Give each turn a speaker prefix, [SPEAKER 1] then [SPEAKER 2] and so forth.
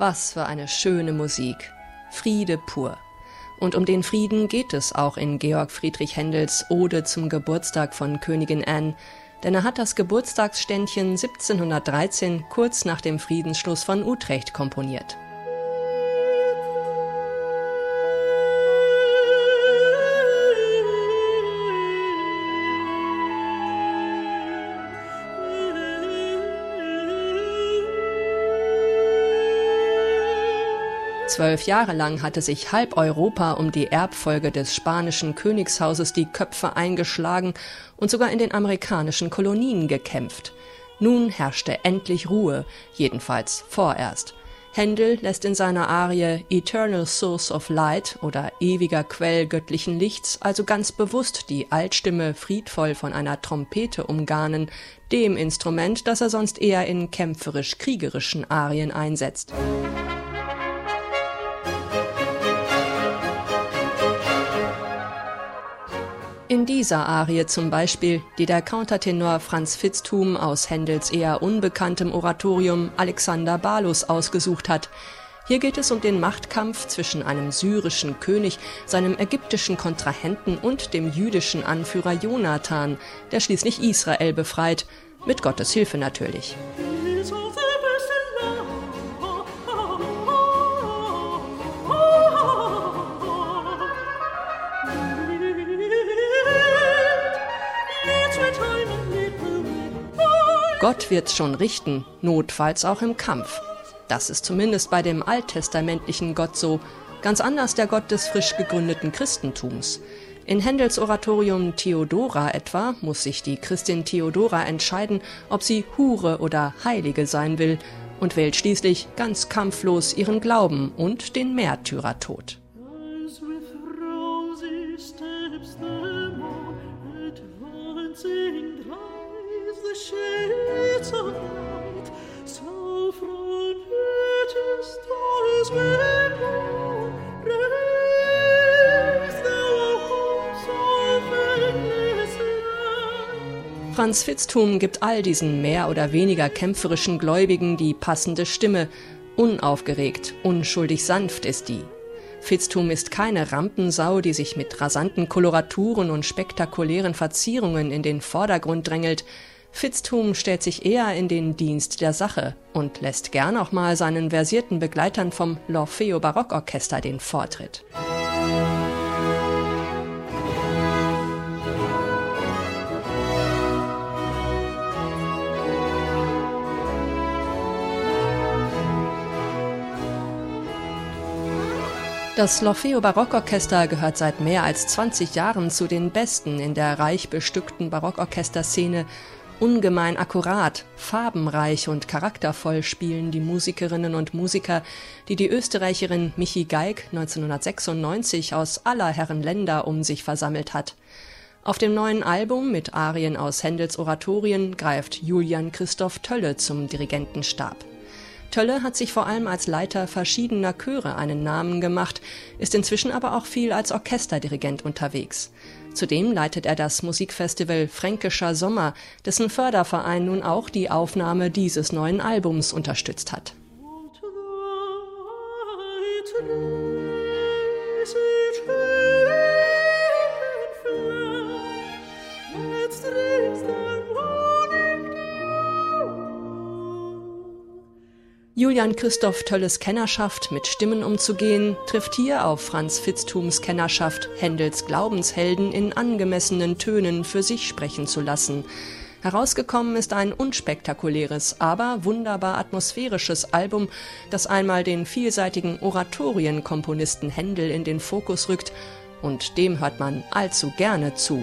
[SPEAKER 1] Was für eine schöne Musik. Friede pur. Und um den Frieden geht es auch in Georg Friedrich Händels Ode zum Geburtstag von Königin Anne, denn er hat das Geburtstagsständchen 1713 kurz nach dem Friedensschluss von Utrecht komponiert. Zwölf Jahre lang hatte sich halb Europa um die Erbfolge des spanischen Königshauses die Köpfe eingeschlagen und sogar in den amerikanischen Kolonien gekämpft. Nun herrschte endlich Ruhe, jedenfalls vorerst. Händel lässt in seiner Arie Eternal Source of Light oder ewiger Quell göttlichen Lichts also ganz bewusst die Altstimme friedvoll von einer Trompete umgarnen, dem Instrument, das er sonst eher in kämpferisch kriegerischen Arien einsetzt. In dieser Arie zum Beispiel, die der Countertenor Franz Fitzthum aus Händels eher unbekanntem Oratorium Alexander Balus ausgesucht hat. Hier geht es um den Machtkampf zwischen einem syrischen König, seinem ägyptischen Kontrahenten und dem jüdischen Anführer Jonathan, der schließlich Israel befreit, mit Gottes Hilfe natürlich. Gott wird's schon richten, notfalls auch im Kampf. Das ist zumindest bei dem alttestamentlichen Gott so, ganz anders der Gott des frisch gegründeten Christentums. In Händels Oratorium Theodora etwa muss sich die Christin Theodora entscheiden, ob sie Hure oder Heilige sein will und wählt schließlich ganz kampflos ihren Glauben und den Märtyrertod. Franz Fitzthum gibt all diesen mehr oder weniger kämpferischen Gläubigen die passende Stimme. Unaufgeregt, unschuldig sanft ist die. Fitzthum ist keine Rampensau, die sich mit rasanten Koloraturen und spektakulären Verzierungen in den Vordergrund drängelt. Fitzthum stellt sich eher in den Dienst der Sache und lässt gern auch mal seinen versierten Begleitern vom L'Orfeo Barockorchester den Vortritt. Das L'Orfeo Barockorchester gehört seit mehr als 20 Jahren zu den besten in der reich bestückten Barockorchesterszene. Ungemein akkurat, farbenreich und charaktervoll spielen die Musikerinnen und Musiker, die die Österreicherin Michi Geig 1996 aus aller Herren Länder um sich versammelt hat. Auf dem neuen Album mit Arien aus Händels Oratorien greift Julian Christoph Tölle zum Dirigentenstab. Tölle hat sich vor allem als Leiter verschiedener Chöre einen Namen gemacht, ist inzwischen aber auch viel als Orchesterdirigent unterwegs. Zudem leitet er das Musikfestival Fränkischer Sommer, dessen Förderverein nun auch die Aufnahme dieses neuen Albums unterstützt hat. Julian Christoph Tölles Kennerschaft, mit Stimmen umzugehen, trifft hier auf Franz Fitzthums Kennerschaft, Händels Glaubenshelden in angemessenen Tönen für sich sprechen zu lassen. Herausgekommen ist ein unspektakuläres, aber wunderbar atmosphärisches Album, das einmal den vielseitigen Oratorienkomponisten Händel in den Fokus rückt, und dem hört man allzu gerne zu.